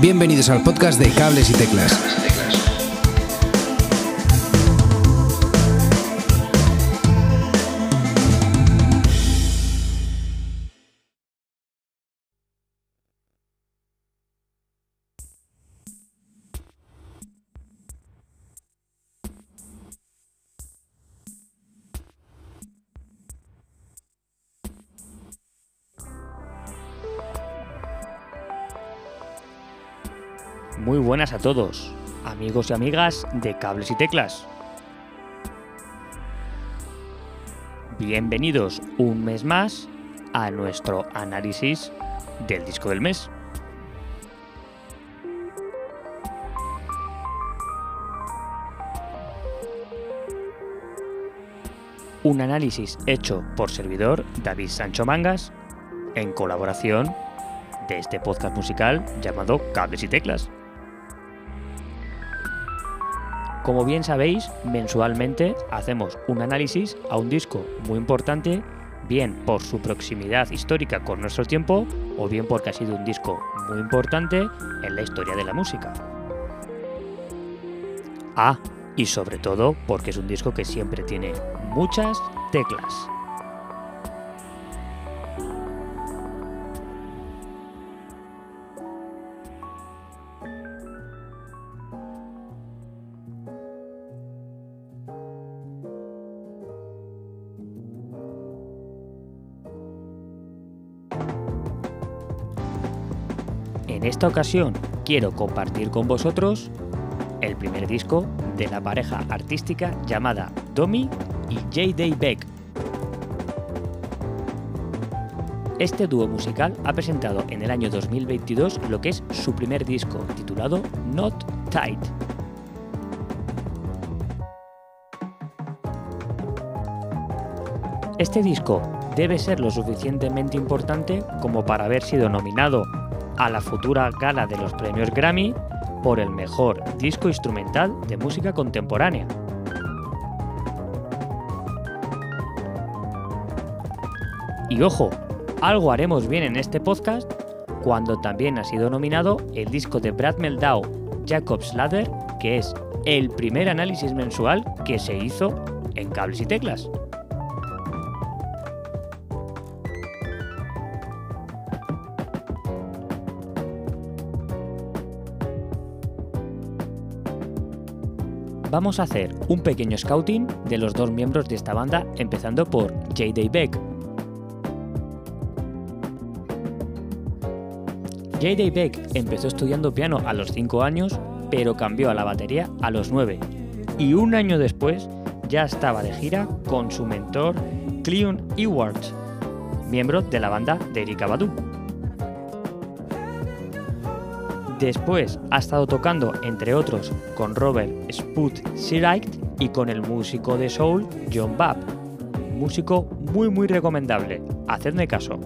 Bienvenidos al podcast de Cables y Teclas. Muy buenas a todos, amigos y amigas de Cables y Teclas. Bienvenidos un mes más a nuestro análisis del disco del mes. Un análisis hecho por servidor David Sancho Mangas en colaboración de este podcast musical llamado Cables y Teclas. Como bien sabéis, mensualmente hacemos un análisis a un disco muy importante, bien por su proximidad histórica con nuestro tiempo o bien porque ha sido un disco muy importante en la historia de la música. Ah, y sobre todo porque es un disco que siempre tiene muchas teclas. En esta ocasión quiero compartir con vosotros el primer disco de la pareja artística llamada Domi y J.D. Beck. Este dúo musical ha presentado en el año 2022 lo que es su primer disco titulado Not Tight. Este disco debe ser lo suficientemente importante como para haber sido nominado a la futura gala de los premios Grammy por el mejor disco instrumental de música contemporánea. Y ojo, algo haremos bien en este podcast cuando también ha sido nominado el disco de Brad Meldau, Jacob's Ladder, que es el primer análisis mensual que se hizo en cables y teclas. Vamos a hacer un pequeño scouting de los dos miembros de esta banda, empezando por J.D. Beck. J.D. Beck empezó estudiando piano a los 5 años, pero cambió a la batería a los 9, y un año después ya estaba de gira con su mentor Cleon Ewart, miembro de la banda de Erika Badu. Después ha estado tocando, entre otros, con Robert Sput Siright y con el músico de soul John Babb. Músico muy muy recomendable, hacedme caso.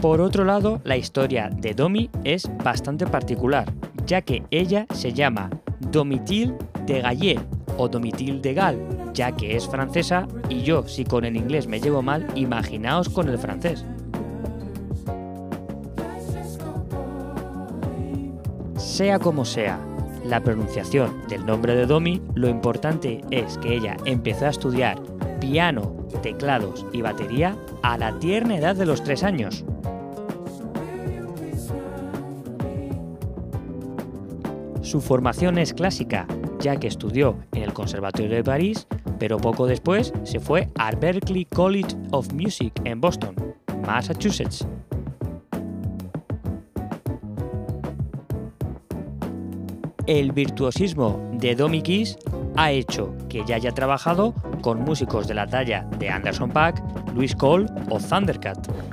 Por otro lado, la historia de Domi es bastante particular, ya que ella se llama Domitil de Gallet o Domitil de Gal, ya que es francesa y yo, si con el inglés me llevo mal, imaginaos con el francés. Sea como sea, la pronunciación del nombre de Domi, lo importante es que ella empezó a estudiar piano, teclados y batería a la tierna edad de los 3 años. Su formación es clásica, ya que estudió en el Conservatorio de París, pero poco después se fue al Berklee College of Music en Boston, Massachusetts. El virtuosismo de Domi Kiss ha hecho que ya haya trabajado con músicos de la talla de Anderson Paak, Louis Cole o Thundercat.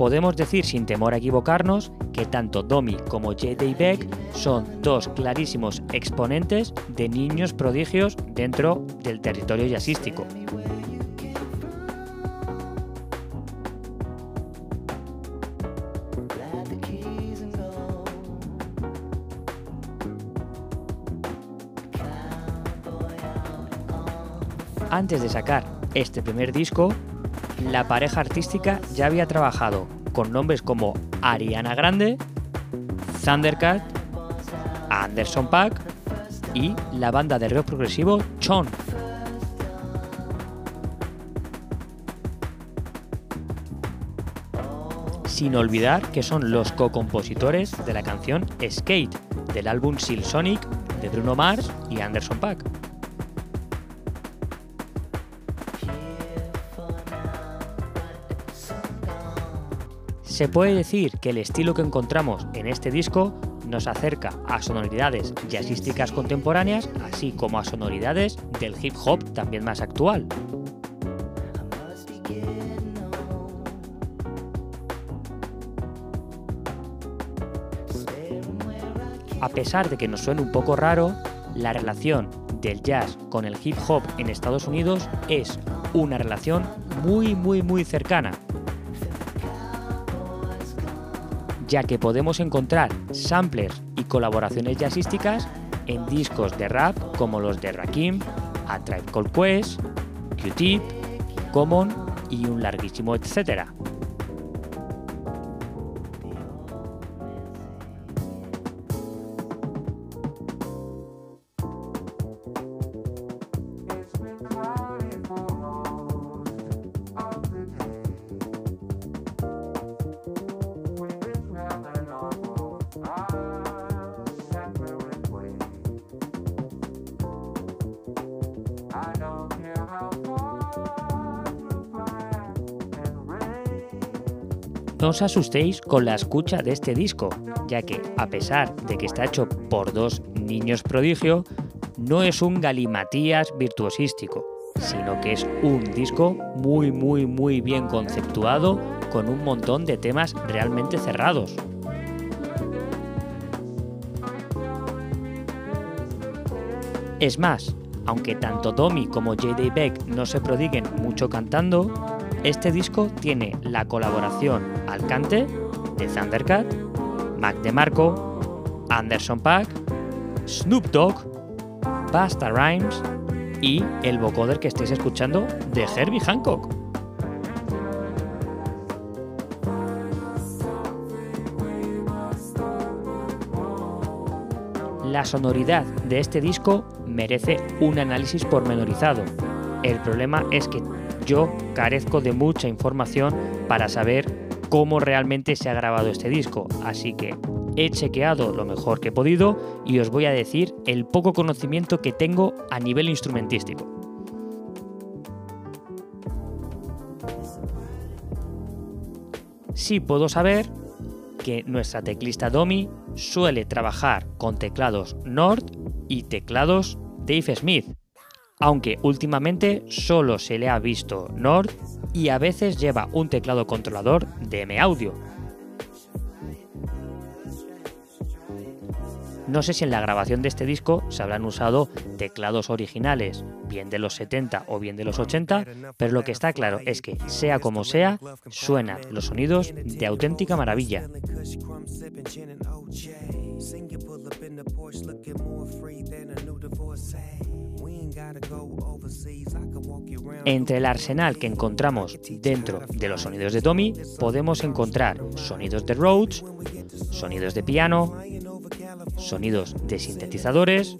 podemos decir sin temor a equivocarnos que tanto Domi como J.D. Beck son dos clarísimos exponentes de niños prodigios dentro del territorio jazzístico. Antes de sacar este primer disco, la pareja artística ya había trabajado con nombres como Ariana Grande, Thundercat, Anderson Paak y la banda de rock progresivo Chon. Sin olvidar que son los co-compositores de la canción Skate del álbum Seal Sonic de Bruno Mars y Anderson Paak. Se puede decir que el estilo que encontramos en este disco nos acerca a sonoridades jazzísticas contemporáneas, así como a sonoridades del hip hop también más actual. A pesar de que nos suene un poco raro, la relación del jazz con el hip hop en Estados Unidos es una relación muy muy muy cercana, ya que podemos encontrar samplers y colaboraciones jazzísticas en discos de rap como los de Rakim, A Tribe Called Quest, Q-Tip, Common y un larguísimo etcétera. No os asustéis con la escucha de este disco, ya que a pesar de que está hecho por dos niños prodigio, no es un galimatías virtuosístico, sino que es un disco muy muy muy bien conceptuado con un montón de temas realmente cerrados. Es más, aunque tanto Domi como J.D. Beck no se prodiguen mucho cantando, este disco tiene la colaboración al cante de Thundercat, Mac DeMarco, Anderson Paak, Snoop Dogg, Basta Rhymes y el vocoder que estáis escuchando de Herbie Hancock. La sonoridad de este disco merece un análisis pormenorizado. El problema es que yo carezco de mucha información para saber cómo realmente se ha grabado este disco, así que he chequeado lo mejor que he podido y os voy a decir el poco conocimiento que tengo a nivel instrumentístico. Sí puedo saber que nuestra teclista Domi suele trabajar con teclados Nord y teclados Dave Smith, aunque últimamente solo se le ha visto Nord y a veces lleva un teclado controlador de M-Audio. No sé si en la grabación de este disco se habrán usado teclados originales, bien de los 70 o bien de los 80, pero lo que está claro es que, sea como sea, suenan los sonidos de auténtica maravilla. Entre el arsenal que encontramos dentro de los sonidos de Tommy podemos encontrar sonidos de Rhodes, sonidos de piano, sonidos de sintetizadores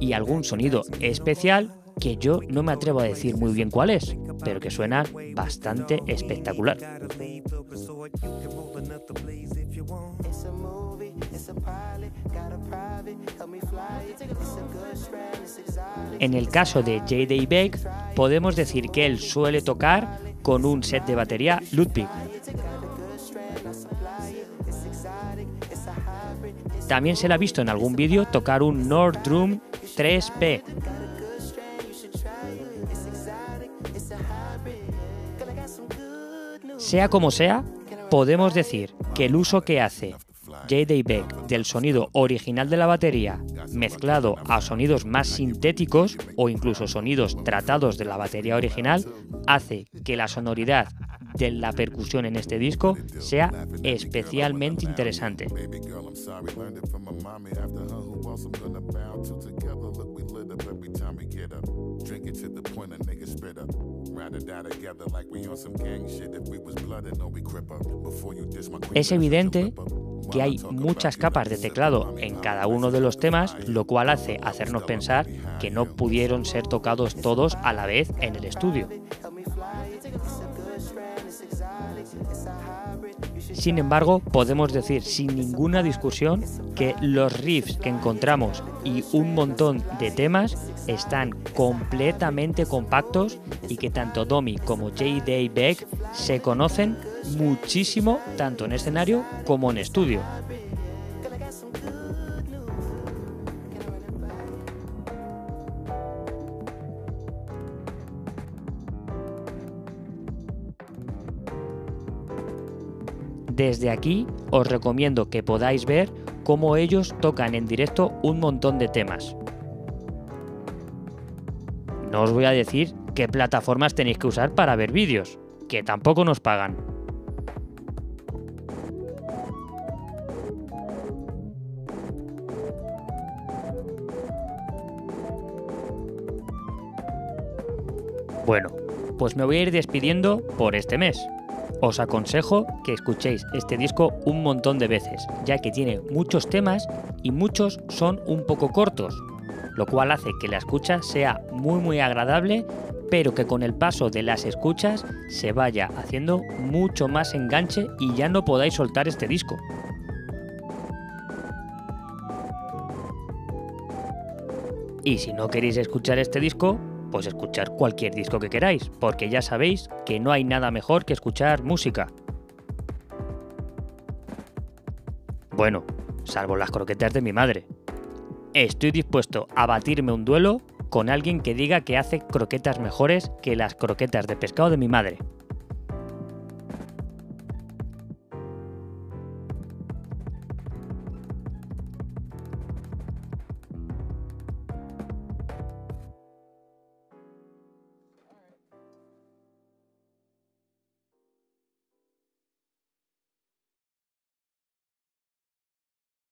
y algún sonido especial que yo no me atrevo a decir muy bien cuál es, pero que suena bastante espectacular. En el caso de J.D. Beck, podemos decir que él suele tocar con un set de batería Ludwig. También se le ha visto en algún vídeo tocar un Nordrum 3P. Sea como sea, podemos decir que el uso que hace J.D. Beck del sonido original de la batería mezclado a sonidos más sintéticos o incluso sonidos tratados de la batería original hace que la sonoridad de la percusión en este disco sea especialmente interesante. Es evidente que hay muchas capas de teclado en cada uno de los temas, lo cual hace hacernos pensar que no pudieron ser tocados todos a la vez en el estudio. Sin embargo, podemos decir sin ninguna discusión que los riffs que encontramos y un montón de temas están completamente compactos y que tanto Domi como J.D. Beck se conocen muchísimo tanto en escenario como en estudio. Desde aquí os recomiendo que podáis ver cómo ellos tocan en directo un montón de temas. No os voy a decir qué plataformas tenéis que usar para ver vídeos, que tampoco nos pagan. Bueno, pues me voy a ir despidiendo por este mes. Os aconsejo que escuchéis este disco un montón de veces, ya que tiene muchos temas y muchos son un poco cortos, lo cual hace que la escucha sea muy muy agradable, pero que con el paso de las escuchas se vaya haciendo mucho más enganche y ya no podáis soltar este disco. Y si no queréis escuchar este disco, pues escuchar cualquier disco que queráis, porque ya sabéis que no hay nada mejor que escuchar música. Bueno, salvo las croquetas de mi madre. Estoy dispuesto a batirme un duelo con alguien que diga que hace croquetas mejores que las croquetas de pescado de mi madre.